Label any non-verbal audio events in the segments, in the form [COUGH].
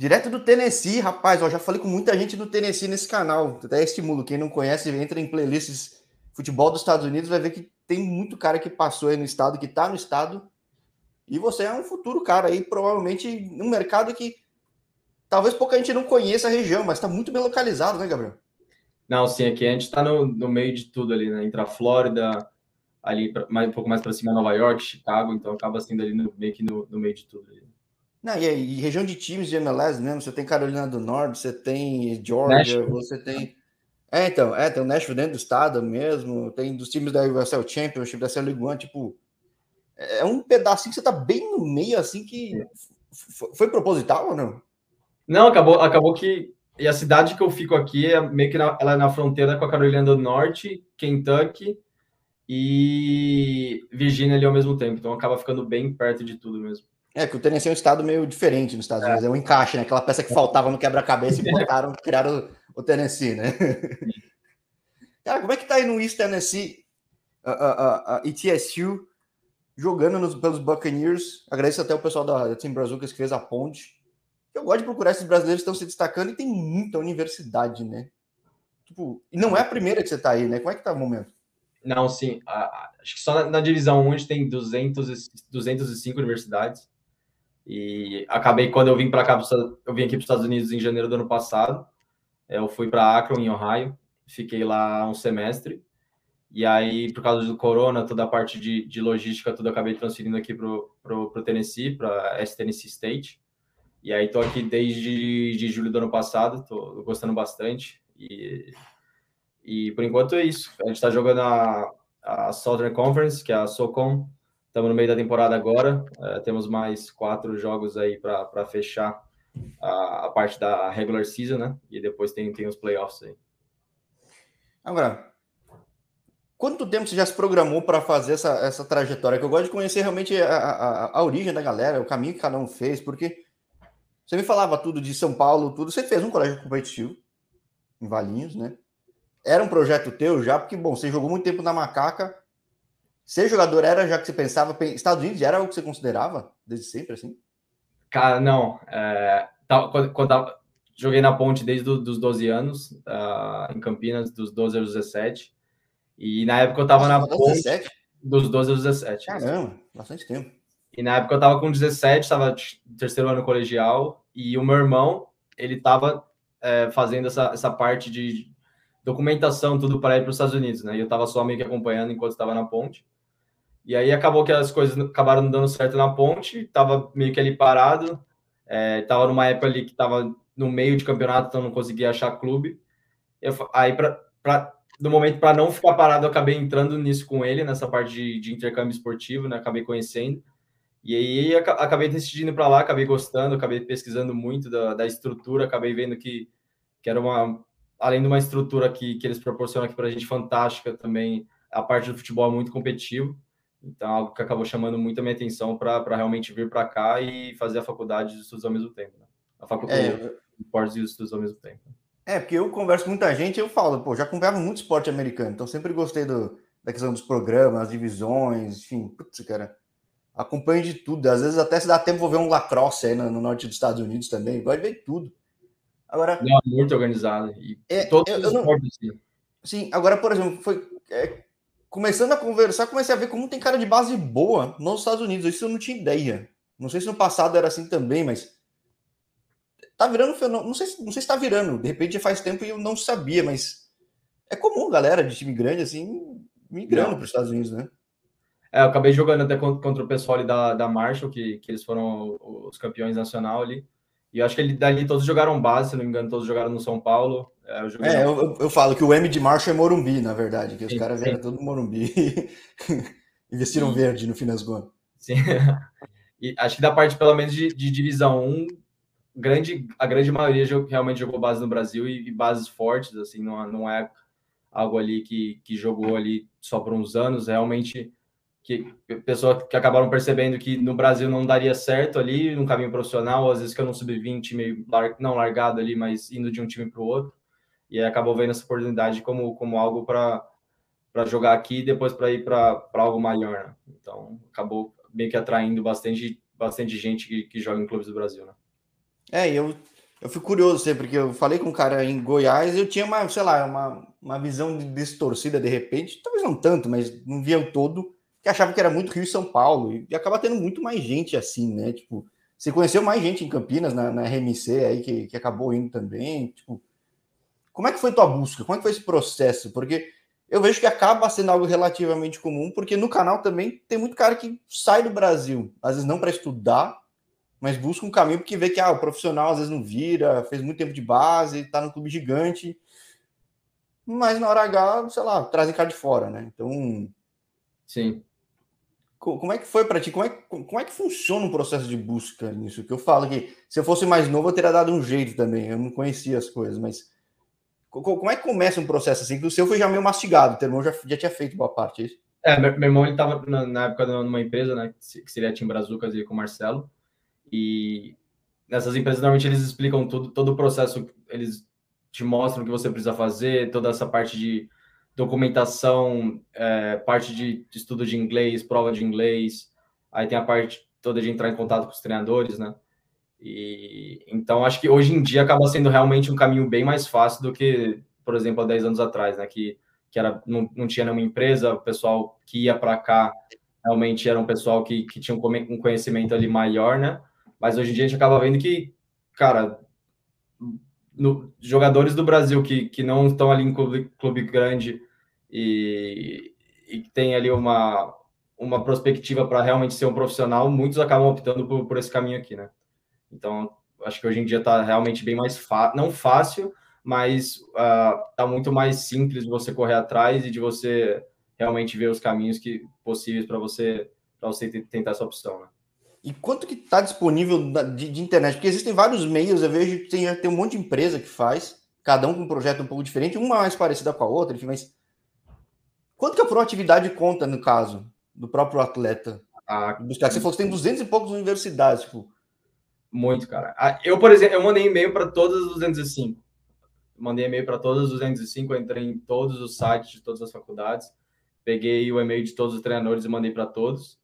Direto do Tennessee, rapaz, ó, já falei com muita gente do Tennessee nesse canal. Até estimulo. Quem não conhece, entra em playlists futebol dos Estados Unidos, vai ver que tem muito cara que passou aí no estado, que tá no estado. E você é um futuro cara aí, provavelmente, num mercado que talvez pouca gente não conheça a região, mas está muito bem localizado, né, Gabriel? Não, sim, aqui a gente está no, no meio de tudo ali, né? Entre a Flórida, ali pra, mais, um pouco mais para cima, Nova York, Chicago, então acaba sendo ali no, meio que no, no meio de tudo. Ali. Não, e, e, região de times de MLS mesmo, você tem Carolina do Norte, você tem Georgia, Nashville. você tem. É, então, é, tem o Nashville dentro do estado mesmo, tem dos times da USL Championship, da CL League One, tipo. É um pedacinho que você tá bem no meio, assim, que. Foi proposital ou não? Não, acabou, acabou que. E a cidade que eu fico aqui é meio que na, ela é na fronteira com a Carolina do Norte, Kentucky e Virgínia ali ao mesmo tempo. Então acaba ficando bem perto de tudo mesmo. É, que o Tennessee é um estado meio diferente nos Estados Unidos, é, um encaixe, né? Aquela peça que faltava no quebra-cabeça e botaram, criaram o Tennessee, né? [LAUGHS] Cara, como é que tá aí no East Tennessee a, a, a ETSU jogando nos, pelos Buccaneers? Agradeço até o pessoal da, da Team Brazucas que fez a ponte. Eu gosto de procurar esses brasileiros que estão se destacando e tem muita universidade, né? Tipo, e não é a primeira que você tá aí, né? Como é que tá o momento? Não, sim. acho que só na, na, divisão 1 a gente tem 200, 205 universidades. E acabei, quando eu vim para cá, eu vim aqui para os Estados Unidos em janeiro do ano passado. Eu fui para Akron, em Ohio. Fiquei lá um semestre. E aí, por causa do corona, toda a parte de, de logística, tudo acabei transferindo aqui para o Tennessee, para S Tennessee State. E aí, estou aqui desde de julho do ano passado, estou gostando bastante. E, e por enquanto é isso. A gente está jogando a, a Southern Conference, que é a SOCOM, Estamos no meio da temporada agora, é, temos mais quatro jogos aí para fechar a, a, parte da regular season, né? E depois tem, tem os playoffs aí. Agora, quanto tempo você já se programou para fazer essa, essa trajetória? Que eu gosto de conhecer realmente a, a, a, origem da galera, o caminho que cada um fez, porque você me falava tudo de São Paulo, tudo. Você fez um colégio competitivo em Valinhos, né? Era um projeto teu já, porque, bom, você jogou muito tempo na Macaca Ser jogador era já que você pensava, Estados Unidos era o que você considerava desde sempre, assim? Cara, não. É, quando, quando joguei na ponte desde do, os 12 anos, uh, em Campinas, dos 12 aos 17. E na época eu tava Nossa, na ponte 17? dos 12 aos 17. Caramba, bastante tempo. E na época eu tava com 17, tava no terceiro ano colegial, e o meu irmão, ele tava é, fazendo essa, essa parte de documentação, tudo para ir para os Estados Unidos, né? E eu tava só meio que acompanhando enquanto estava na ponte. E aí acabou que as coisas acabaram não dando certo na ponte, tava meio que ali parado, é, tava numa época ali que tava no meio de campeonato, então não conseguia achar clube. Eu, aí, para no momento, para não ficar parado, eu acabei entrando nisso com ele, nessa parte de, de intercâmbio esportivo, né? Acabei conhecendo. E aí acabei decidindo para lá, acabei gostando, acabei pesquisando muito da, da estrutura, acabei vendo que, que era uma, além de uma estrutura que, que eles proporcionam aqui para a gente fantástica também, a parte do futebol é muito competitivo. Então, algo que acabou chamando muito a minha atenção para realmente vir para cá e fazer a faculdade de estudos ao mesmo tempo. Né? A faculdade é, de esportes e estudos ao mesmo tempo. É, porque eu converso com muita gente eu falo, pô, já acompanhava muito esporte americano, então sempre gostei do, da questão dos programas, as divisões, enfim, putz, cara, acompanho de tudo. Às vezes até se dá tempo vou ver um lacrosse aí no, no norte dos Estados Unidos também, gosto de ver tudo. Agora. Não, muito organizado. E é, todos eu, os esportes, não... Sim, agora, por exemplo, foi. É, começando a conversar, comecei a ver como tem cara de base boa nos Estados Unidos. Isso eu não tinha ideia. Não sei se no passado era assim também, mas tá virando fenômeno. Não sei, não sei se tá virando. De repente faz tempo e eu não sabia, mas é comum galera de time grande assim migrando para os Estados Unidos, né? É, eu acabei jogando até contra o pessoal ali da, da Marshall, que, que eles foram os campeões nacional ali. E eu acho que ele, dali todos jogaram base, se não me engano, todos jogaram no São Paulo. É, eu, é, eu, eu, falo que o M de Marshall é Morumbi, na verdade, que os caras vieram todo Morumbi [LAUGHS] investiram sim. verde no fim das contas. Sim. E acho que da parte, pelo menos, de, de divisão 1, grande, a grande maioria realmente jogou base no Brasil e, e, bases fortes, assim, não, não é algo ali que, que jogou ali só por uns anos, realmente que pessoas que acabaram percebendo que no Brasil não daria certo ali no caminho profissional, às vezes que eu não sub-20 meio lar, não largado ali, mas indo de um time para o outro, e aí acabou vendo essa oportunidade como, como algo para para jogar aqui e depois para ir para algo maior, né? Então acabou meio que atraindo bastante bastante gente que, que joga em clubes do Brasil, né? É, eu, eu fico curioso sempre, porque eu falei com um cara em Goiás eu tinha uma, sei lá, uma, uma visão distorcida de repente, talvez não tanto, mas não via o todo, que achava que era muito Rio e São Paulo, e acaba tendo muito mais gente assim, né? Tipo, você conheceu mais gente em Campinas, na, na RMC aí, que, que acabou indo também, tipo, como é que foi tua busca? Como é que foi esse processo? Porque eu vejo que acaba sendo algo relativamente comum, porque no canal também tem muito cara que sai do Brasil, às vezes não para estudar, mas busca um caminho porque vê que ah, o profissional às vezes não vira, fez muito tempo de base, está no clube gigante, mas na hora H, sei lá, trazem cara de fora, né? Então. Sim. Como é que foi para ti? Como é, como é que funciona o processo de busca nisso? Que eu falo que se eu fosse mais novo, eu teria dado um jeito também. Eu não conhecia as coisas, mas como é que começa um processo assim? Que o seu foi já meio mastigado, o teu irmão já, já tinha feito boa parte, é? É, meu, meu irmão ele estava na, na, época numa empresa, né, que seria a Tim Brazucas e com o Marcelo. E nessas empresas, normalmente, eles explicam tudo, todo o processo, eles te mostram o que você precisa fazer, toda essa parte de documentação, é, parte de estudo de inglês, prova de inglês, aí tem a parte toda de entrar em contato com os treinadores, né? E então acho que hoje em dia acaba sendo realmente um caminho bem mais fácil do que, por exemplo, há 10 anos atrás, né? Que, que era, não, não tinha nenhuma empresa, o pessoal que ia para cá realmente era um pessoal que, que tinha um conhecimento ali maior, né? Mas hoje em dia a gente acaba vendo que, cara, no, jogadores do Brasil que, que não estão ali em clube, clube grande e, e tem ali uma, uma perspectiva para realmente ser um profissional, muitos acabam optando por, por esse caminho aqui, né? Então, acho que hoje em dia está realmente bem mais fácil, não fácil, mas está uh, muito mais simples de você correr atrás e de você realmente ver os caminhos que possíveis para você para você tentar essa opção, né? E quanto que está disponível de, de, internet? Porque existem vários meios, eu vejo que tem, tem um monte de empresa que faz, cada um com um projeto um pouco diferente, uma mais parecida com a outra, enfim, mas quanto que a proatividade conta no caso do próprio atleta? Ah, buscar. Você falou que tem 200 e poucas universidades, tipo. Muito, cara. Ah, eu, por exemplo, eu mandei e-mail para todas as 205. Mandei e-mail para todas as 205, entrei em todos os sites de todas as faculdades, peguei o e-mail de todos os treinadores e mandei para todos.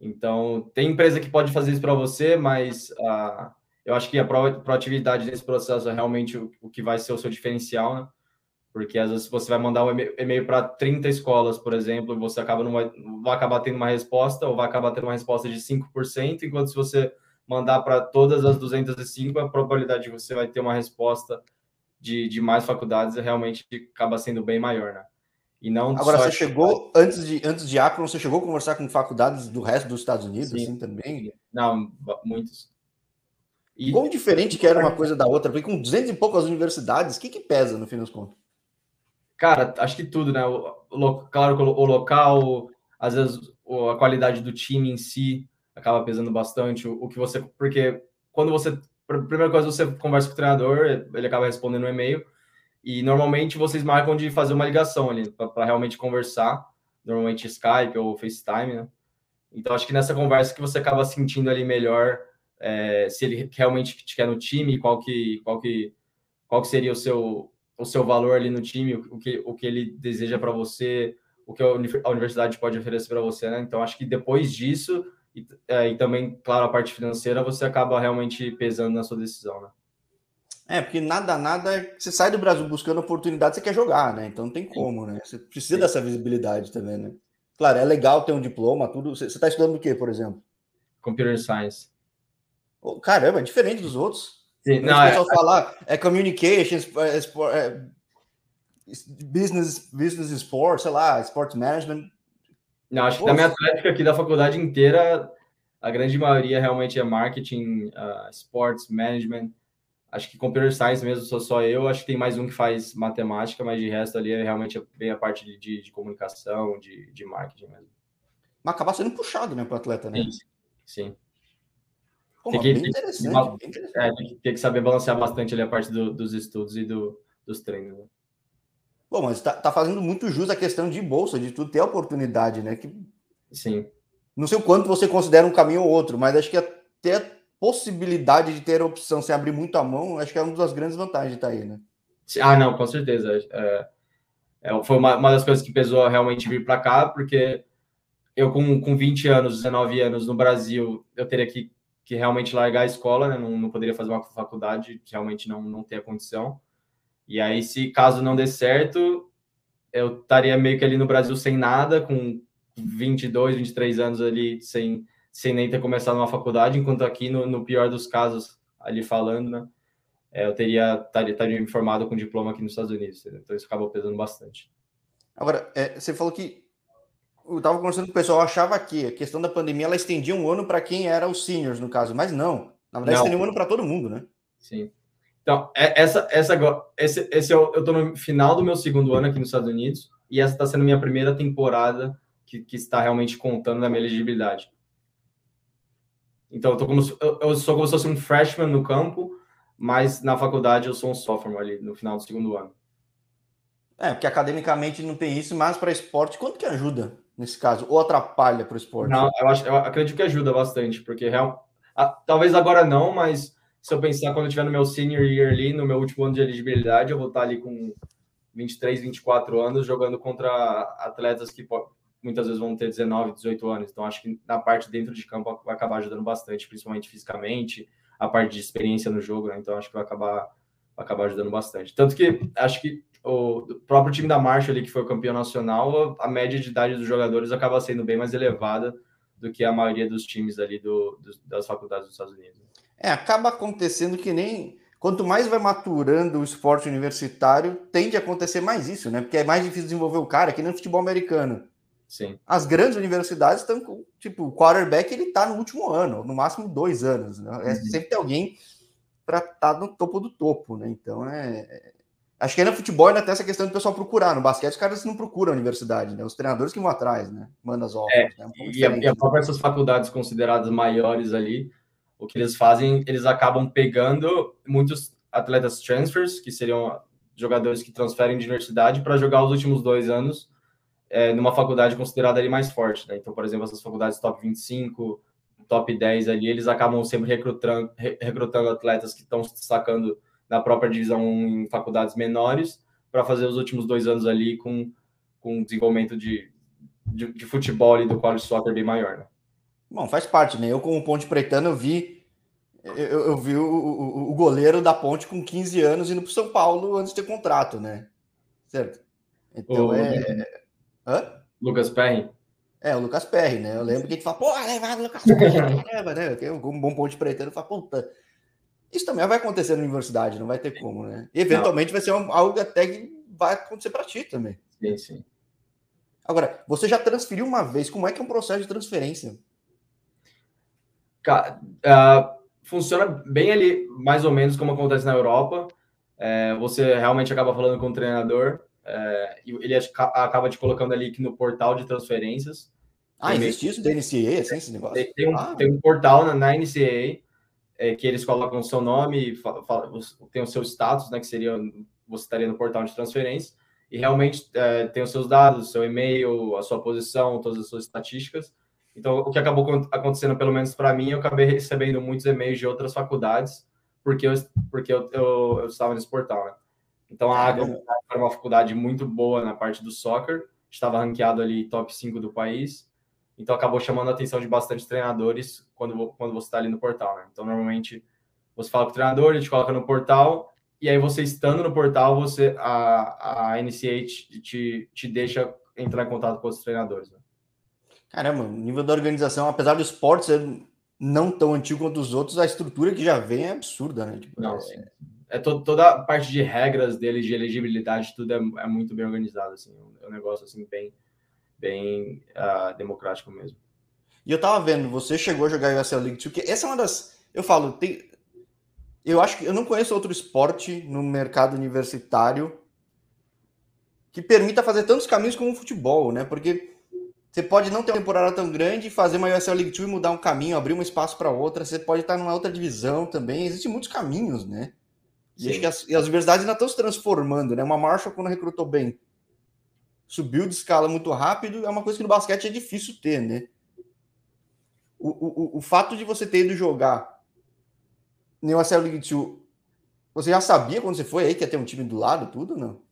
Então, tem empresa que pode fazer isso para você, mas uh, eu acho que a proatividade nesse processo é realmente o, o, que vai ser o seu diferencial, né? Porque às vezes você vai mandar um e-mail para 30 escolas, por exemplo, e você acaba não vai, vai acabar tendo uma resposta, ou vai acabar tendo uma resposta de 5%, enquanto se você mandar para todas as 205, a probabilidade de você vai ter uma resposta de, de mais faculdades realmente acaba sendo bem maior, né? E não Agora, você chegou, antes de, antes de Akron, você chegou a conversar com faculdades do resto dos Estados Unidos, Sim. assim, também? Não, muitos. E... Quão diferente que era uma coisa da outra? Porque com 200 e poucas universidades, o que que pesa, no fim dos contos? Cara, acho que tudo, né? O, claro, o local, às vezes a qualidade do time em si acaba pesando bastante. O, o que você... Porque quando você... Primeira coisa, você conversa com o treinador, ele acaba respondendo um e-mail, e normalmente vocês marcam de fazer uma ligação ali para realmente conversar, normalmente Skype ou FaceTime, né? Então acho que nessa conversa que você acaba sentindo ali melhor é, se ele realmente te quer no time, qual que qual que qual que seria o seu o seu valor ali no time, o que o que ele deseja para você, o que a universidade pode oferecer para você, né? Então acho que depois disso e, é, e também claro a parte financeira você acaba realmente pesando na sua decisão, né? É, porque nada, nada. Você sai do Brasil buscando oportunidade, você quer jogar, né? Então não tem como, né? Você precisa Sim. dessa visibilidade também, né? Claro, é legal ter um diploma, tudo. Você está estudando o quê, por exemplo? Computer Science. Oh, caramba, é diferente dos outros. Sim, não, é, falar é communications, é, é, business, business sport, sei lá, sport management. Não, acho que da minha atlética aqui da faculdade inteira, a grande maioria realmente é marketing, uh, sports management Acho que Computer Science mesmo sou só eu. Acho que tem mais um que faz matemática, mas de resto ali é realmente bem a parte de, de, de comunicação, de, de marketing mesmo. Mas acaba sendo puxado, né, para o atleta, né? Sim. sim. Pô, tem, que, interessante, tem. É, tem, que, saber balancear bastante ali a parte do, dos estudos e do, dos treinos. Né? Bom, mas tá, tá fazendo muito jus a questão de bolsa, de tu ter oportunidade, né? Que... Sim. Não sei o quanto você considera um caminho ou outro, mas acho que até possibilidade de ter a opção sem abrir muito a mão, acho que é uma das grandes vantagens de estar aí, né? Ah, não, com certeza. É, é, foi uma, uma, das coisas que pesou realmente vir para cá, porque eu com, com 20 anos, 19 anos no Brasil, eu teria que que realmente largar a escola, né? não, não poderia fazer uma faculdade, realmente não, não ter a condição. E aí, se caso não dê certo, eu estaria meio que ali no Brasil sem nada, com 22, 23 anos ali, sem, sem nem ter começado uma faculdade, enquanto aqui, no, no pior dos casos, ali falando, né? É, eu teria estaria, estaria informado com diploma aqui nos Estados Unidos. Então, isso acabou pesando bastante. Agora, é, você falou que eu estava conversando com o pessoal, achava que a questão da pandemia ela estendia um ano para quem era os seniors, no caso, mas não. Na verdade, estendia um ano para todo mundo, né? Sim. Então, é, essa, essa, esse, esse é o, eu estou no final do meu segundo ano aqui nos Estados Unidos e essa está sendo minha primeira temporada que, que, está realmente contando na minha elegibilidade. Então, eu, tô como, eu, eu sou como se fosse um freshman no campo, mas na faculdade eu sou um sophomore ali no final do segundo ano. É, porque academicamente não tem isso, mas para esporte, quanto que ajuda nesse caso? Ou atrapalha para o esporte? Não, eu, acho, eu acredito que ajuda bastante, porque real, a, talvez agora não, mas se eu pensar quando eu estiver no meu senior year ali, no meu último ano de elegibilidade, eu vou estar ali com 23, 24 anos jogando contra atletas que muitas vezes vão ter 19, 18 anos. Então, acho que na parte dentro de campo vai acabar ajudando bastante, principalmente fisicamente, a parte de experiência no jogo, né? Então, acho que vai acabar, vai acabar ajudando bastante. Tanto que acho que o próprio time da Marcha ali, que foi o campeão nacional, a média de idade dos jogadores acaba sendo bem mais elevada do que a maioria dos times ali do, do das faculdades dos Estados Unidos. É, acaba acontecendo que nem. Quanto mais vai maturando o esporte universitário, tende a acontecer mais isso, né? Porque é mais difícil desenvolver o cara, que nem no futebol americano. Sim. As grandes universidades estão com, tipo, o quarterback ele tá no último ano, no máximo dois anos. Né? É, uhum. Sempre tem alguém para estar tá no topo do topo, né? Então é, é. Acho que aí no futebol ainda tem essa questão do pessoal procurar. No basquete, os caras não procuram a universidade, né? Os treinadores que vão atrás, né? Mandam as obras. É, né? um e, a, e a própria essas faculdades consideradas maiores ali, o que eles fazem, eles acabam pegando muitos atletas transfers, que seriam jogadores que transferem de universidade, para jogar os últimos dois anos é, numa faculdade considerada ali mais forte. Né? Então, por exemplo, essas faculdades top 25, top 10 ali, eles acabam sempre recrutando, recrutando atletas que estão se destacando na própria divisão em faculdades menores para fazer os últimos dois anos ali com, com desenvolvimento de, de, de futebol e do college soccer bem maior. Né? Bom, faz parte, né? Eu, como Ponte Pretano, eu vi, eu, eu vi o, o, o, goleiro da Ponte com 15 anos indo para São Paulo antes de ter contrato, né? Certo? Então o... é. Hã? Lucas Perry. É, o Lucas Perry, né? Eu lembro que a gente fala, pô, vai o Lucas [LAUGHS] Perry, caramba, né? Como bom Ponte Pretano, fala, puta. Isso também vai acontecer na universidade, não vai ter como, né? Eventualmente não. vai ser um, algo até que vai acontecer para ti também. Sim, sim. Agora, você já transferiu uma vez, como é que é um processo de transferência? Uh, funciona bem ali, mais ou menos como acontece na Europa. É, você realmente acaba falando com o treinador, é, e ele acaba te colocando ali no portal de transferências. Ah, existe isso da NCAA, assim, esse negócio? Tem, tem, um, ah. tem um, portal na, na NCAA é, que eles colocam o seu nome, fala, fala, tem o seu status, né, que seria, você estaria no portal de transferência, e realmente é, tem os seus dados, seu e-mail, a sua posição, todas as suas estatísticas, então, o que acabou acontecendo, pelo menos para mim, eu acabei recebendo muitos e-mails de outras faculdades, porque eu, porque eu, eu, eu estava nesse portal, né? Então, a Água era uma faculdade muito boa na parte do soccer, estava ranqueado ali top 5 do país, então acabou chamando a atenção de bastante treinadores quando, quando você está ali no portal, né? Então, normalmente, você fala com o treinador, ele te coloca no portal, e aí você estando no portal, você a, a NCA te, te, te deixa entrar em contato com os treinadores, né? Caramba, o nível da organização, apesar do esporte ser não tão antigo quanto os outros, a estrutura que já vem é absurda, né? Tipo, não, é... é to toda a parte de regras dele, de elegibilidade, tudo é, é muito bem organizado, assim, é um negócio assim bem, bem uh, democrático mesmo. E eu tava vendo, você chegou a jogar USL League 2, que essa é uma das, eu falo, tem, eu acho que eu não conheço outro esporte no mercado universitário que permita fazer tantos caminhos como o futebol, né? Porque você pode não ter uma temporada tão grande, fazer uma USL League 2 e mudar um caminho, abrir um espaço para outra. Você pode estar numa outra divisão também. Existem muitos caminhos, né? E Sim. acho que as, as universidades ainda estão se transformando, né? Uma Marshall, quando recrutou bem, subiu de escala muito rápido. É uma coisa que no basquete é difícil ter, né? O, o, o fato de você ter ido jogar no USL League 2, você já sabia quando você foi aí que ia ter um time do lado, tudo, não?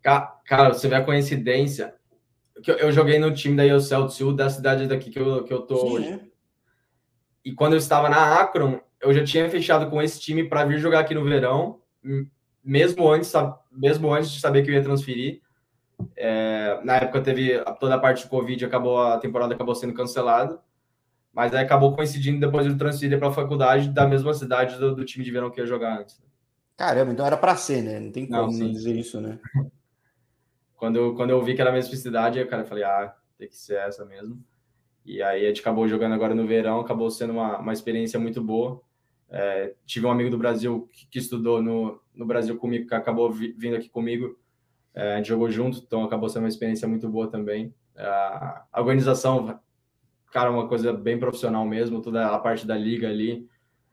Cara, você vê a coincidência que eu, eu joguei no time da ESL Sul, da cidade daqui que eu, que eu tô Sim, hoje. e quando eu estava na Akron, eu já tinha fechado com esse time para vir jogar aqui no verão, mesmo antes, mesmo antes de saber que eu ia transferir. É, na época teve toda a parte do Covid, acabou a temporada acabou sendo cancelada, mas aí acabou coincidindo depois de transferir para a faculdade da mesma cidade do, do, time de verão que ia jogar antes. Caramba, então era para ser, né? Não tem como não, não dizer isso, né? [LAUGHS] Quando eu, quando eu vi que era a mesma cidade, eu cara falei, ah, tem que ser essa mesmo. E aí a gente acabou jogando agora no verão, acabou sendo uma, uma experiência muito boa. É, tive um amigo do Brasil que, que, estudou no, no Brasil comigo, que acabou vi, vindo aqui comigo. É, a gente jogou junto, então acabou sendo uma experiência muito boa também. É, a organização, cara, uma coisa bem profissional mesmo, toda a parte da liga ali,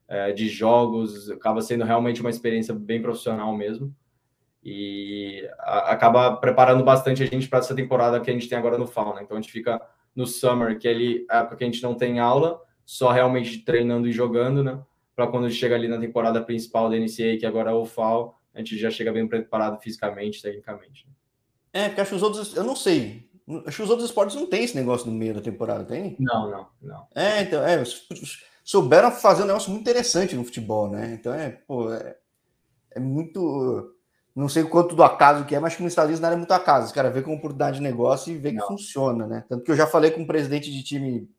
é, de jogos, acaba sendo realmente uma experiência bem profissional mesmo e acaba preparando bastante a gente para essa temporada que a gente tem agora no Fall, né? Então a gente fica no Summer, que é ali a época que a gente não tem aula, só realmente treinando e jogando, né? Para quando a gente chega ali na temporada principal da NCAA, que agora é o Fall, a gente já chega bem preparado fisicamente, tecnicamente. É, porque acho que os outros, eu não sei, acho que os outros esportes não tem esse negócio no meio da temporada, tem? Não, não, não. É, então, é, souberam fazer um negócio muito interessante no futebol, né? Então é, pô, é, é muito não sei quanto do acaso que é, mas que nos Estados Unidos não é muito acaso. Os caras vê como oportunidade de negócio e vê que funciona, né? Tanto que eu já falei com um presidente de time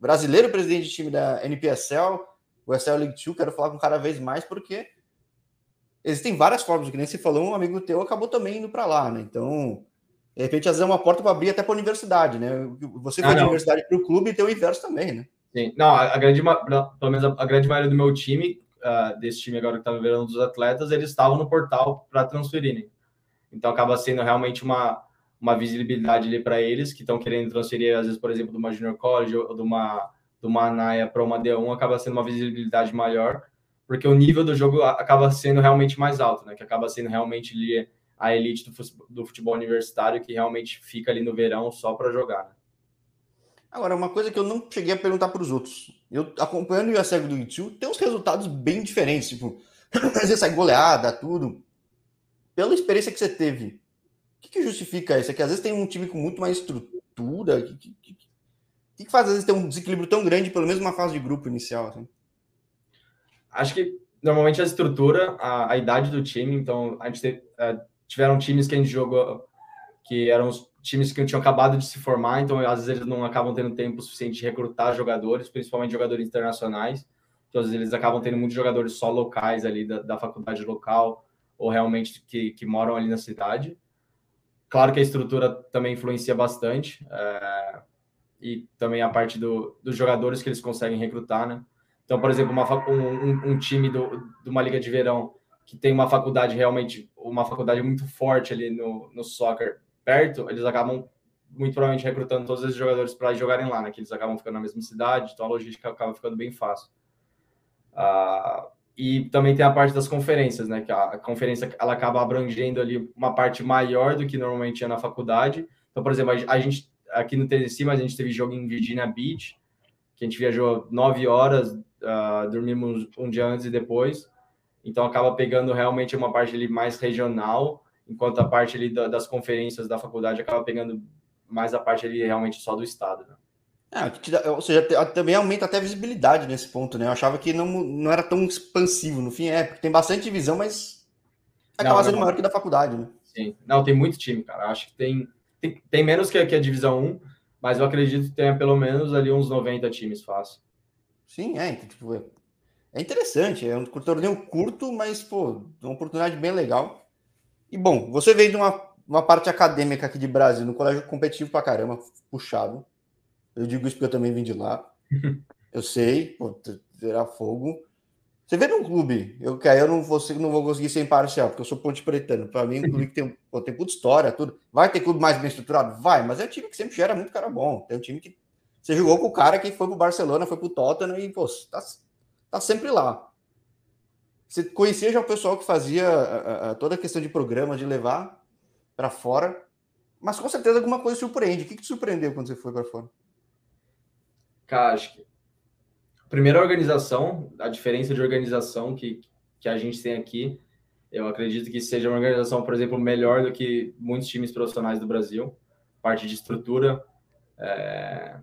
brasileiro, presidente de time da NPSL, o SL League 2, quero falar com cada vez mais, porque existem várias formas, que nem você falou, um amigo teu acabou também indo para lá, né? Então, de repente, às vezes é uma porta para abrir até para a universidade, né? Você foi ah, de universidade para o clube e tem o inverso também, né? Sim, não, a, a grande, pelo menos a, a grande maioria do meu time uh, desse time agora que está vivendo dos atletas, eles estavam no portal para transferirem. Então acaba sendo realmente uma, uma visibilidade ali para eles que estão querendo transferir, às vezes, por exemplo, de uma Junior College ou de uma, de uma ANAIA para uma D1, acaba sendo uma visibilidade maior, porque o nível do jogo acaba sendo realmente mais alto, né? Que acaba sendo realmente ali a elite do futebol universitário que realmente fica ali no verão só para jogar. Né? Agora, uma coisa que eu não cheguei a perguntar para os outros. Eu acompanhando o USF do YouTube, tem uns resultados bem diferentes. Tipo, [CLEARS THROAT] às vezes sai goleada, tudo. Pela experiência que você teve, o que, que justifica isso? É que às vezes tem um time com muito mais estrutura. O que, que, que, que, faz às vezes ter um desequilíbrio tão grande, pelo menos uma fase de grupo inicial? Assim? Acho que normalmente a estrutura, a, a idade do time. Então, a gente te, uh, tiveram times que a gente jogou que eram os times que tinham acabado de se formar, então às vezes eles não acabam tendo tempo suficiente de recrutar jogadores, principalmente jogadores internacionais. Então, às vezes eles acabam tendo muitos jogadores só locais ali da, da faculdade local ou realmente que, que moram ali na cidade. Claro que a estrutura também influencia bastante é, e também a parte do, dos jogadores que eles conseguem recrutar, né? Então, por exemplo, uma, um, um, time do, de uma liga de verão que tem uma faculdade realmente, uma faculdade muito forte ali no, no soccer perto, eles acabam muito provavelmente recrutando todos esses jogadores para jogarem lá, né? Que eles acabam ficando na mesma cidade, então a logística acaba ficando bem fácil. Uh, e também tem a parte das conferências, né? Que a, conferência ela acaba abrangendo ali uma parte maior do que normalmente é na faculdade. Então, por exemplo, a gente aqui no Tennessee, mas a gente teve jogo em Virginia Beach, que a gente viajou nove horas, uh, dormimos um dia antes e depois. Então acaba pegando realmente uma parte ali mais regional enquanto a parte ali das conferências da faculdade acaba pegando mais a parte ali realmente só do estado, né? É, ou seja, também aumenta até a visibilidade nesse ponto, né? Eu achava que não, não era tão expansivo. No fim, é, porque tem bastante divisão, mas acaba não, sendo não, maior que da faculdade, né? Sim. Não, tem muito time, cara. Acho que tem, tem, tem menos que, que a divisão 1, mas eu acredito que tenha pelo menos ali uns 90 times fácil. Sim, é. Então, tipo, é, é interessante. É um torneio curto, mas, pô, uma oportunidade bem legal. E bom, você veio de uma, uma parte acadêmica aqui de Brasil, no colégio competitivo pra caramba, puxado. Eu digo isso porque eu também vim de lá. [LAUGHS] Eu sei, pô, terá fogo. Você vê num clube, eu, que aí eu não vou, não vou conseguir ser imparcial, porque eu sou ponte pretano. Para mim, um clube que tem, pô, tem puta história, tudo. Vai ter clube mais bem estruturado? Vai, mas é um time que sempre gera muito cara bom. Tem um time que você jogou com o cara que foi pro Barcelona, foi pro Tottenham e, pô, tá, tá sempre lá. Você conhecia já o pessoal que fazia a, a, toda a questão de programa, de levar para fora, mas com certeza alguma coisa surpreende. O que, que te surpreendeu quando você foi para fora? Cara, acho que a primeira organização, a diferença de organização que, que a gente tem aqui, eu acredito que seja uma organização, por exemplo, melhor do que muitos times profissionais do Brasil. Parte de estrutura, é,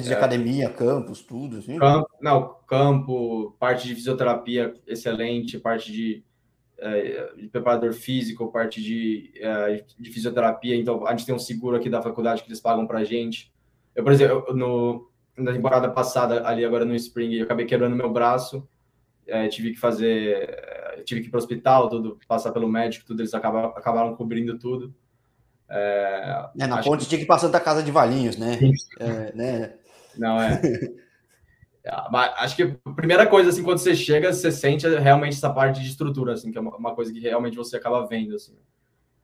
de é, academia, campus, tudo, assim? Campo, não, campo, parte de fisioterapia excelente, parte de, é, de preparador físico, parte de, é, de fisioterapia. Então, a gente tem um seguro aqui da faculdade que eles pagam pra gente. Eu, por exemplo, no, na temporada passada, ali agora no Spring, eu acabei quebrando meu braço, é, tive que fazer, é, tive que ir para o hospital, tudo, passar pelo médico, tudo, eles acabaram, acabaram cobrindo tudo. É, é na ponte que... tinha que passar da casa de Valinhos, né? É, né? Não, é. é acho que a primeira coisa, assim, quando você chega, você sente realmente essa parte de estrutura, assim, que é uma coisa que realmente você acaba vendo, assim.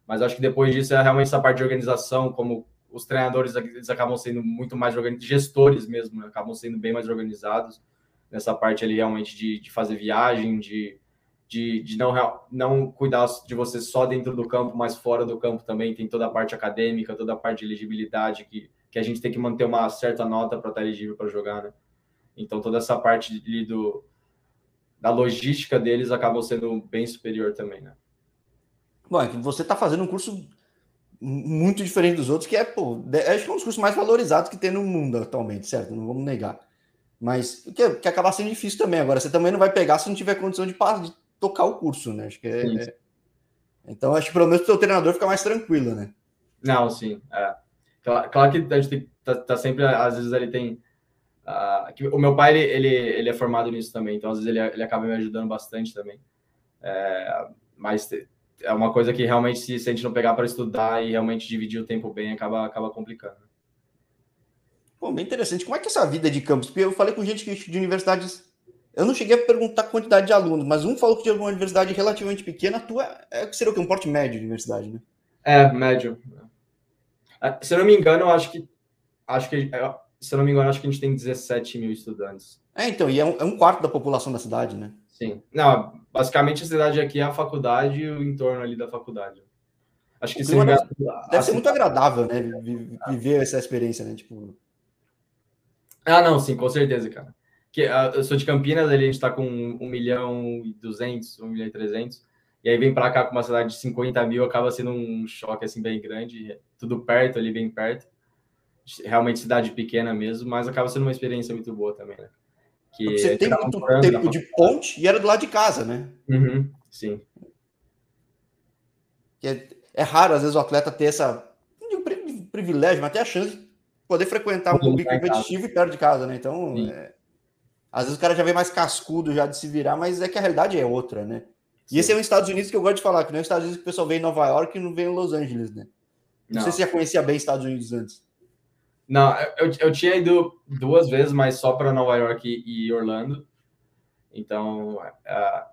Mas acho que depois disso é realmente essa parte de organização, como os treinadores eles acabam sendo muito mais organizados, gestores mesmo, né? acabam sendo bem mais organizados nessa parte ali realmente de, de fazer viagem, de, de, de não, não cuidar de você só dentro do campo, mas fora do campo também. Tem toda a parte acadêmica, toda a parte de elegibilidade que, que a gente tem que manter uma certa nota para estar elegível para jogar, né? Então toda essa parte do, da logística deles acabou sendo bem superior também, né? Bom, é que você está fazendo um curso muito diferente dos outros, que é, pô, acho que é um dos cursos mais valorizados que tem no mundo atualmente, certo? Não vamos negar. Mas que, que acaba sendo difícil também. Agora, você também não vai pegar se não tiver condição de, de tocar o curso, né? Acho que é, é... Então, acho que pelo menos o seu treinador fica mais tranquilo, né? Não, sim. É. Claro, que a gente tá, tá, sempre, às vezes ele tem. Uh, o meu pai, ele, ele, ele, é formado nisso também, então às vezes ele, ele acaba me ajudando bastante também. É, mas é uma coisa que realmente, se, se a gente não pegar para estudar e realmente dividir o tempo bem, acaba, acaba complicando. Pô, bem interessante. Como é que é essa vida de campus? Porque eu falei com gente de universidades. Eu não cheguei a perguntar a quantidade de alunos, mas um falou que de uma universidade relativamente pequena, a tua é, seria o que? Um porte médio de universidade, né? É, médio. É, se eu não me engano, eu acho que. Acho que. É, se eu não me engano, acho que a gente tem 17 mil estudantes. É, então, e é um, é um quarto da população da cidade, né? Sim. Não, basicamente a cidade aqui é a faculdade e o entorno ali da faculdade. Acho que seria... deve, deve ser muito agradável, né? Viver essa experiência, né? Tipo. Ah, não, sim, com certeza, cara. Que, uh, eu sou de Campinas, ali a gente tá com 1 milhão e 200, 1 milhão e 300. E aí vem para cá com uma cidade de 50 mil, acaba sendo um choque assim bem grande. Tudo perto, ali bem perto. Realmente cidade pequena mesmo, mas acaba sendo uma experiência muito boa também, né? Que você tem muito tempo de ponte e era do lado de casa, né? Uhum, sim. É, é, raro, às vezes, o atleta ter essa. Não privilégio, mas ter a chance poder frequentar um clube competitivo e perto de casa, né? Então, é, às vezes o cara já vem mais cascudo já de se virar, mas é que a realidade é outra, né? E esse é um Estados Unidos que eu gosto de falar, que não é os Estados Unidos que o pessoal vem em Nova York e não vem em Los Angeles, né? Não, não sei se já conhecia bem Estados Unidos antes. Não, eu, eu tinha ido duas vezes, mas só para Nova York e Orlando. Então, uh,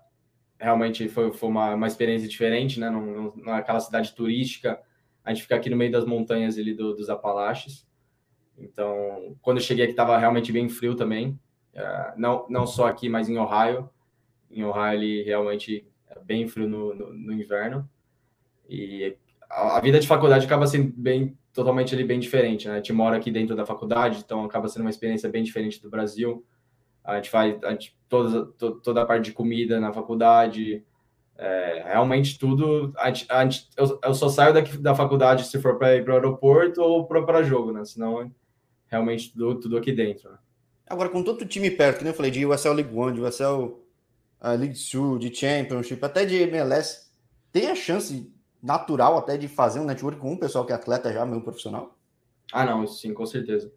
realmente foi, foi uma, uma experiência diferente, né? Naquela cidade turística, a gente fica aqui no meio das montanhas ali do, dos Apalaches. Então, quando eu cheguei aqui, estava realmente bem frio também. Uh, não, não só aqui, mas em Ohio. Em Ohio, ele realmente é bem frio no, no, no inverno. E a, a, vida de faculdade acaba sendo bem, totalmente ali bem diferente, né? A gente mora aqui dentro da faculdade, então acaba sendo uma experiência bem diferente do Brasil. A gente faz a gente, toda, to, toda a parte de comida na faculdade, é, realmente tudo. A gente, a gente, eu, eu, só saio daqui da faculdade se for para ir para o aeroporto ou para jogo, né? Senão realmente tudo, tudo aqui dentro. Né? Agora, com todo o time perto, né? Eu falei de USL League One, de USL uh, League Two, de Championship, até de MLS, tem a chance natural até de fazer um network com um pessoal que é atleta já, meio profissional? Ah, não, sim, com certeza.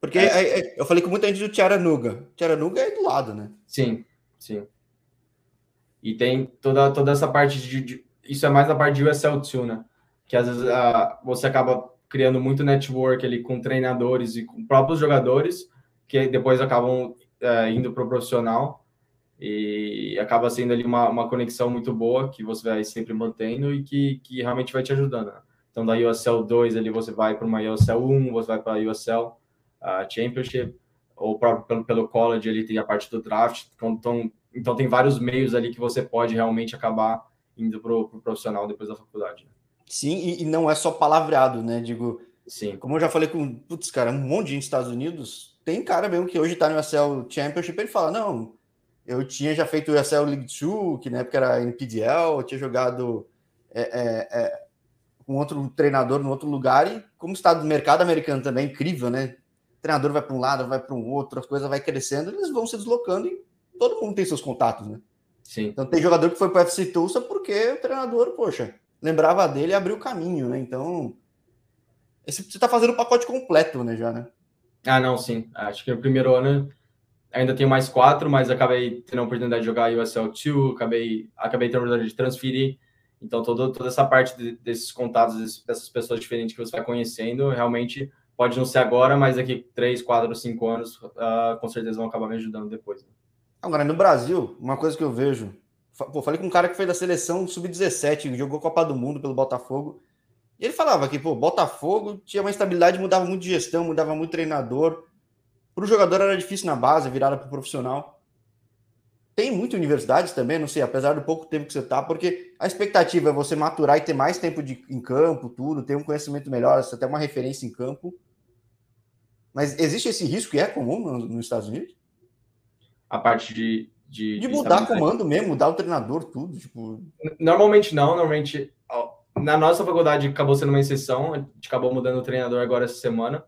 Porque é. É, é, eu falei com muita gente do Tiaranuga. Tiaranuga é do lado, né? Sim, sim. E tem toda, toda essa parte de, de Isso é mais a parte de USL 2, né? Que às vezes uh, você acaba criando muito network ali com treinadores e com próprios jogadores, que depois acabam é, indo para o profissional e acaba sendo ali uma, uma conexão muito boa que você vai sempre mantendo e que, que realmente vai te ajudando. Né? Então, da USL 2 ali você vai para uma USL 1, você vai para a USL uh, Championship, ou próprio pelo, pelo college ali tem a parte do draft. Então, então, então tem vários meios ali que você pode realmente acabar indo para o pro profissional depois da faculdade. Né? Sim, e, e, não é só palavreado, né? Digo, Sim. como eu já falei com, putz, cara, um monte de gente nos Estados Unidos, tem cara mesmo que hoje tá no USL Championship, ele fala, não, eu tinha já feito o USL League 2, que na época era NPDL, eu tinha jogado é, é, é, com outro treinador no outro lugar, e como está do mercado americano também, é incrível, né? treinador vai para um lado, vai para um outro, as coisas vai crescendo, eles vão se deslocando e todo mundo tem seus contatos, né? Sim. Então tem jogador que foi para o FC Tulsa porque o treinador, poxa, lembrava dele e abriu o caminho, né? Então, esse, você está fazendo o pacote completo, né, já, né? Ah, não, sim. Acho que no primeiro ano ainda tenho mais quatro, mas acabei tendo a oportunidade de jogar USL 2, acabei, acabei tendo a oportunidade de transferir. Então, todo, toda essa parte de, desses contatos, dessas pessoas diferentes que você vai conhecendo, realmente pode não ser agora, mas daqui três, quatro, cinco anos, uh, com certeza vão acabar me ajudando depois. Né? Agora, no Brasil, uma coisa que eu vejo, pô, falei com um cara que foi da seleção sub-17, jogou Copa do Mundo pelo Botafogo, e ele falava que, pô, Botafogo tinha uma estabilidade, mudava muito de gestão, mudava muito treinador. Para o jogador era difícil na base, virada para o profissional. Tem muitas universidades também, não sei, apesar do pouco tempo que você está, porque a expectativa é você maturar e ter mais tempo de, em campo, tudo, ter um conhecimento melhor, você ter uma referência em campo. Mas existe esse risco e é comum nos, nos Estados Unidos? A parte de. De, de mudar comando mesmo, mudar o treinador, tudo. Tipo... Normalmente não, normalmente. Na nossa faculdade acabou sendo uma exceção, a gente acabou mudando o treinador agora essa semana.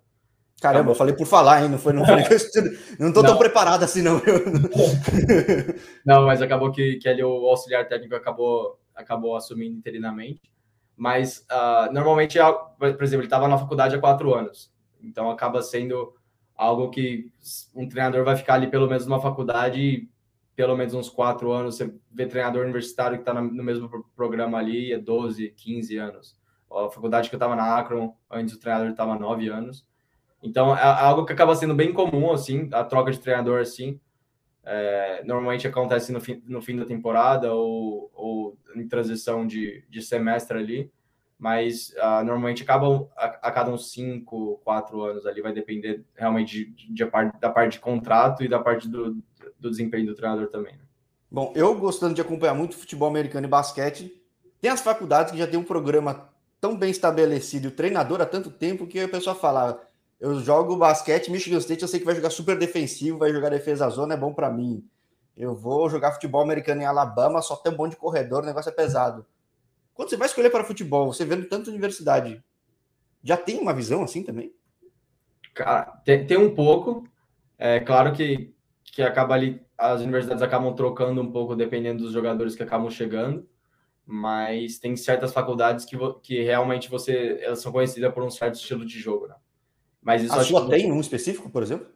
Caramba, eu falei por falar, hein? Não foi, não foi [LAUGHS] que eu estudo. Não tô não. tão preparado assim, não. [LAUGHS] não, mas acabou que, que ali o auxiliar técnico acabou, acabou assumindo interinamente. Mas uh, normalmente, por exemplo, ele estava na faculdade há quatro anos. Então acaba sendo algo que um treinador vai ficar ali pelo menos numa faculdade pelo menos uns quatro anos. Você vê treinador universitário que está no mesmo programa ali, é 12, 15 anos. A faculdade que eu estava na Akron, antes o treinador estava nove anos. Então, é algo que acaba sendo bem comum, assim, a troca de treinador, assim. É, normalmente acontece no fim, no fim da temporada ou, ou em transição de, de semestre ali, mas uh, normalmente acabam a, a, cada uns cinco, quatro anos ali, vai depender realmente de, de, da parte de contrato e da parte do, do desempenho do treinador também. Né? Bom, eu gostando de acompanhar muito futebol americano e basquete, tem as faculdades que já tem um programa tão bem estabelecido, o treinador há tanto tempo que a pessoa fala eu jogo basquete, Michigan State, eu sei que vai jogar super defensivo, vai jogar defesa zona, é bom para mim. Eu vou jogar futebol americano em Alabama, só tem um bom de corredor, o negócio é pesado. Quando você vai escolher para futebol, você vendo tanta universidade, já tem uma visão assim também? Cara, tem, tem um pouco. É claro que, que acaba ali, as universidades acabam trocando um pouco dependendo dos jogadores que acabam chegando, mas tem certas faculdades que, que realmente você elas são conhecidas por um certo estilo de jogo, né? Mas isso a sua que... tem um específico, por exemplo?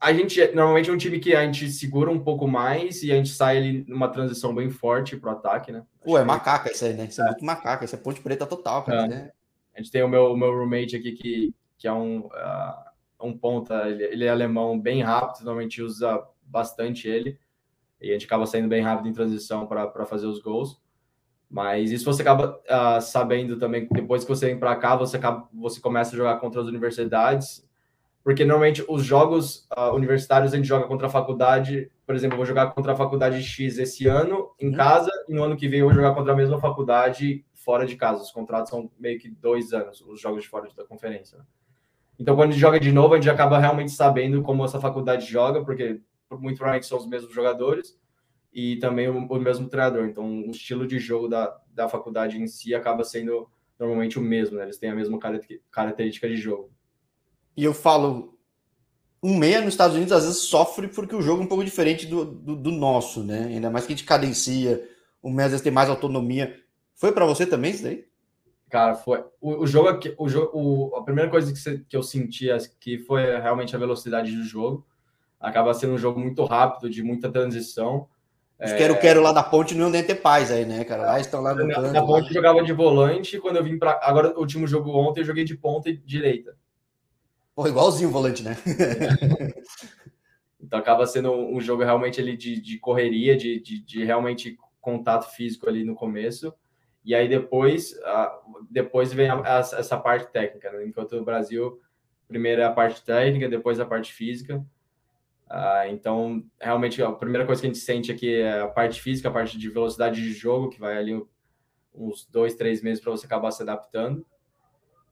A gente normalmente é um time que a gente segura um pouco mais e a gente sai ali numa transição bem forte para o ataque, né? Pô, é macaca isso aí, né? Isso é, é muito macaca, isso é ponte preta total, cara. É. Né? A gente tem o meu, o meu roommate aqui que, que é um, uh, um ponta, ele, ele, é alemão bem rápido, normalmente usa bastante ele. E a gente acaba saindo bem rápido em transição para fazer os gols. Mas isso você acaba uh, sabendo também, depois que você vem para cá, você, acaba, você começa a jogar contra as universidades, porque normalmente os jogos uh, universitários a gente joga contra a faculdade, por exemplo, eu vou jogar contra a faculdade X esse ano em uhum. casa, e no ano que vem eu vou jogar contra a mesma faculdade fora de casa. Os contratos são meio que dois anos, os jogos de fora da conferência. Né? Então, quando a gente joga de novo, a gente acaba realmente sabendo como essa faculdade joga, porque muito provavelmente são os mesmos jogadores, e também o, o, mesmo treinador. Então, o estilo de jogo da, da faculdade em si acaba sendo normalmente o mesmo, né? Eles têm a mesma característica de jogo. E eu falo, um meia nos Estados Unidos às vezes sofre porque o jogo é um pouco diferente do, do, do nosso, né? Ainda mais que a gente cadencia, o meia às vezes tem mais autonomia. Foi para você também isso daí? Cara, foi. O, o jogo aqui, o jogo, o, a primeira coisa que, você, que eu senti que foi realmente a velocidade do jogo. Acaba sendo um jogo muito rápido, de muita transição. Os quero-quero lá da ponte não iam ter paz aí, né, cara? Lá estão lá no na, canto. Na ponte lá. jogava de volante, quando eu vim para Agora, o último jogo ontem, eu joguei de ponta e direita. Pô, igualzinho o volante, né? [LAUGHS] então acaba sendo um jogo realmente ali de, de correria, de, de, de, realmente contato físico ali no começo. E aí depois, uh, depois vem a, a, essa parte técnica, né? Enquanto no Brasil, primeiro é a parte técnica, depois a parte física. Uh, então, realmente, a primeira coisa que a gente sente aqui é a parte física, a parte de velocidade de jogo, que vai ali uns dois, três meses para você acabar se adaptando.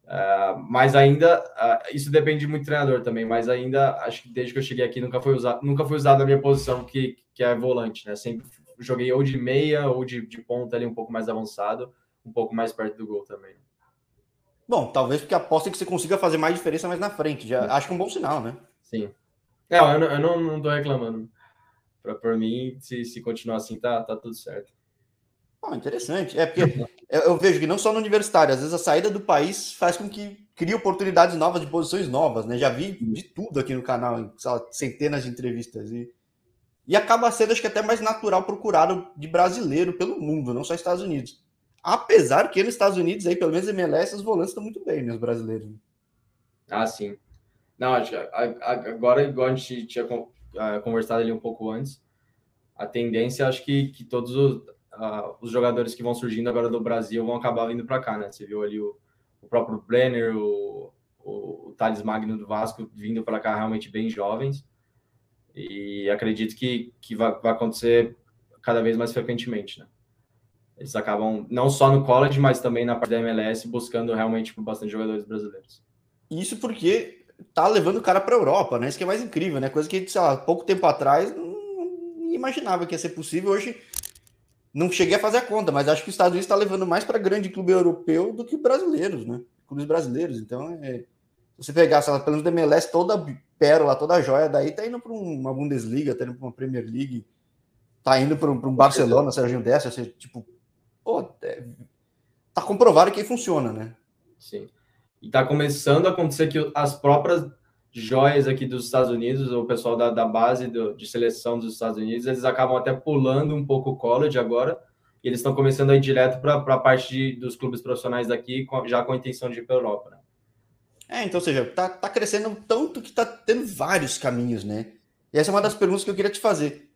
Uh, mas ainda, uh, isso depende muito do treinador também, mas ainda, acho que desde que eu cheguei aqui, nunca foi usado, nunca foi usado a minha posição, que, que é volante, né? Sempre joguei ou de meia ou de, de ponta ali um pouco mais avançado, um pouco mais perto do gol também. Bom, talvez porque aposta que você consiga fazer mais diferença mais na frente. Já acho que é um bom sinal, né? Sim. Não, eu não, eu não, não tô reclamando. Pra, por mim, se, se continuar assim, tá, tá tudo certo. Oh, interessante. É porque eu, eu, vejo que não só no universitário, às vezes a saída do país faz com que crie oportunidades novas de posições novas, né? Já vi de tudo aqui no canal, centenas de entrevistas. E, e acaba sendo, acho que até mais natural procurar de brasileiro pelo mundo, não só Estados Unidos. Apesar que nos Estados Unidos, aí, pelo menos MLS, os volantes estão muito bem, né, os brasileiros. Ah, sim. Não, acho que agora, igual a gente tinha conversado ali um pouco antes, a tendência, acho que, que todos os, uh, os jogadores que vão surgindo agora do Brasil vão acabar vindo para cá, né? Você viu ali o, o próprio Brenner, o, o, o Thales Magno do Vasco vindo para cá realmente bem jovens. E acredito que, que vai, vai acontecer cada vez mais frequentemente, né? Eles acabam, não só no college, mas também na parte da MLS, buscando realmente bastante jogadores brasileiros. Isso porque tá levando o cara para a Europa, né? Isso que é mais incrível, né? Coisa que, sei lá, pouco tempo atrás não imaginava que ia ser possível. Hoje não cheguei a fazer a conta, mas acho que os Estados Unidos está levando mais para grande clube europeu do que brasileiros, né? Clubes brasileiros. Então, é, se você pegar, sei lá, pelo menos da MLS, toda pérola, toda joia daí tá indo para uma Bundesliga, tá indo para uma Premier League, tá indo para um, um Barcelona, Serginho Dessa, assim, tipo, pô, é, tá comprovado que funciona, né? Sim. E tá começando a acontecer que as próprias joias aqui dos Estados Unidos, o pessoal da, da base do, de seleção dos Estados Unidos, eles acabam até pulando um pouco o college agora, e eles estão começando a ir direto para a parte de, dos clubes profissionais daqui, já com a intenção de ir para a Europa. Né? É, então, ou seja, tá, tá crescendo tanto que tá tendo vários caminhos, né? E essa é uma das perguntas que eu queria te fazer.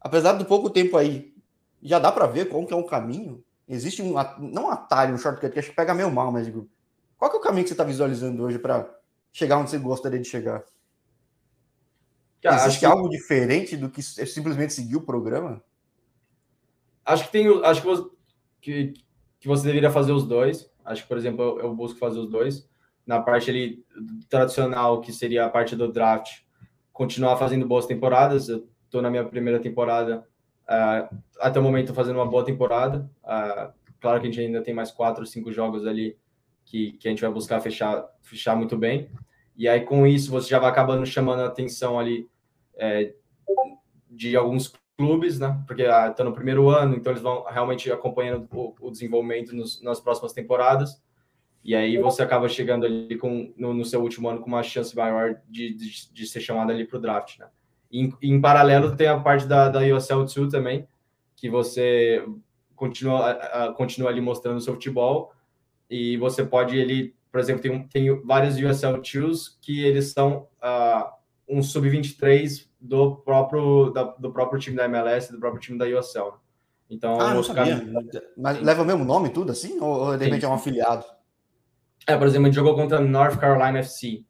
Apesar do pouco tempo aí, já dá para ver como que é um caminho? Existe um, não um atalho, um shortcut, que acho que pega meio mal, mas digo, qual que é o caminho que você está visualizando hoje para chegar onde você gostaria de chegar? Cara, Existe que... algo diferente do que simplesmente seguir o programa? Acho que tem, acho que você, que, que você deveria fazer os dois. Acho que, por exemplo, eu, eu busco fazer os dois. Na parte ali tradicional, que seria a parte do draft, continuar fazendo boas temporadas. Eu estou na minha primeira temporada Uh, até o momento fazendo uma boa temporada. Uh, claro que a gente ainda tem mais quatro, cinco jogos ali que, que a gente vai buscar fechar, fechar muito bem. E aí, com isso, você já vai acabando chamando a atenção ali é, de alguns clubes, né? Porque está ah, no primeiro ano, então eles vão realmente acompanhando o, o desenvolvimento nos, nas próximas temporadas. E aí você acaba chegando ali com, no, no seu último ano com uma chance maior de, de, de ser chamado ali para o draft, né? Em, em, paralelo, tem a parte da, da USL 2 também, que você continua, continua ali mostrando o seu futebol e você pode, ele, por exemplo, tem, tem vários USL 2 que eles são uh, um sub-23 do próprio, da, do próprio time da MLS, do próprio time da USL. Então, ah, os caras... Mas leva o mesmo nome tudo assim? Ou, ou de repente é um afiliado? É, por exemplo, gente jogou contra North Carolina FC,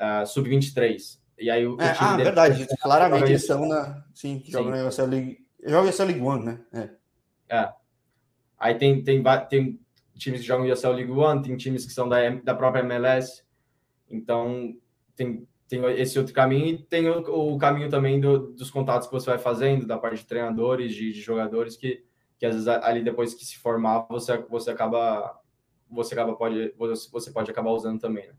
uh, ah, sub-23. E aí o, é, time ah, verdade. Claramente eles são na. Sim, jogam na USL League. Joga USL League One, né? É. é. Aí tem, tem, tem times que jogam USL League One, tem times que são da, da própria MLS. Então, tem, tem esse outro caminho e tem o, o caminho também do, dos contatos que você vai fazendo, da parte de treinadores, de, de, jogadores, que, que às vezes ali depois que se formar, você, você acaba. Você acaba pode você pode acabar usando também, né?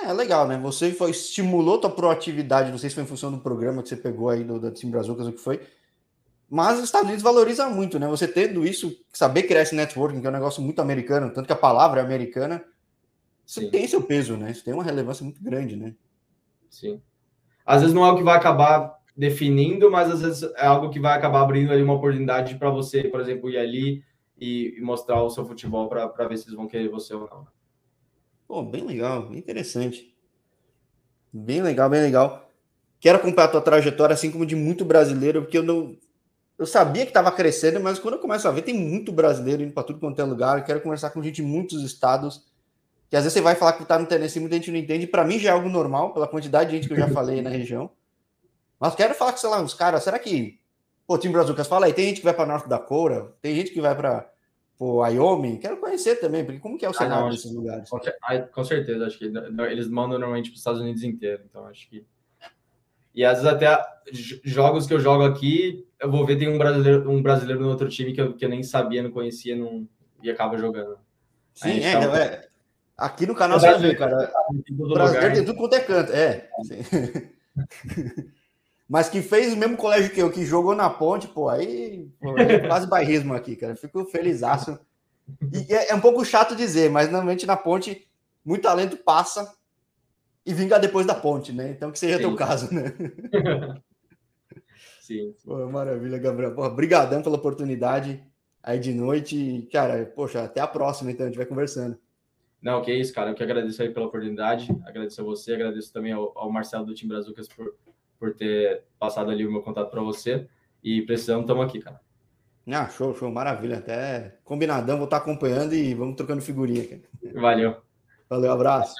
É legal, né? Você foi, estimulou tua proatividade, não sei se foi em função do programa que você pegou aí do, do Team Brazucas, o que foi. Mas os Estados Unidos valoriza muito, né? Você tendo isso, saber criar esse networking, que é um negócio muito americano, tanto que a palavra é americana, isso Sim. tem seu peso, né? Isso tem uma relevância muito grande, né? Sim. Às vezes não é o que vai acabar definindo, mas às vezes é algo que vai acabar abrindo ali uma oportunidade para você, por exemplo, ir ali e, mostrar o seu futebol para ver se eles vão querer você ou não. Pô, bem legal, bem interessante. Bem legal, bem legal. Quero acompanhar a tua trajetória, assim como de muito brasileiro, porque eu não. Eu sabia que estava crescendo, mas quando eu começo a ver, tem muito brasileiro indo para tudo quanto é lugar. Eu quero conversar com gente de muitos estados. Que às vezes você vai falar que está no Tennessee, muita gente não entende. Para mim já é algo normal, pela quantidade de gente que eu já [LAUGHS] falei na região. Mas quero falar com, sei lá, uns caras. Será que. Pô, Tim Brazucas, fala aí. Tem gente que vai para Norte Dakota, tem gente que vai para Pô, Wyoming, quero conhecer também, porque como que é o ah, cenário desses lugares? Com, certeza, acho que eles mandam normalmente para os Estados Unidos inteiro, então acho que. E às vezes até jogos que eu jogo aqui, eu vou ver tem um brasileiro, um brasileiro no outro time que eu, que eu nem sabia, não conhecia, não, e acaba jogando. Sim, é, tá... é, Aqui no canal você vai ver, cara. Brasileiro tem tudo quanto é canto. É. [LAUGHS] Mas que fez o mesmo colégio que eu, que jogou na ponte, pô, aí pô, é [LAUGHS] quase bairrismo aqui, cara. Fico felizaço. E é, é, um pouco chato dizer, mas normalmente na ponte, muito talento passa e vinga depois da ponte, né? Então que seja Sim. teu caso, né? [LAUGHS] Sim. Pô, maravilha, Gabriel. Pô, brigadão pela oportunidade aí de noite. Cara, poxa, até a próxima, então, a gente vai conversando. Não, que isso, cara. Eu que agradeço aí pela oportunidade. Agradeço a você, agradeço também ao, ao Marcelo do Time Brazucas por, por ter passado ali o meu contato para você. E precisando, estamos aqui, cara. Ah, show, show, maravilha. Até combinadão, vou estar acompanhando e vamos trocando figurinha. Cara. Valeu. Valeu, abraço.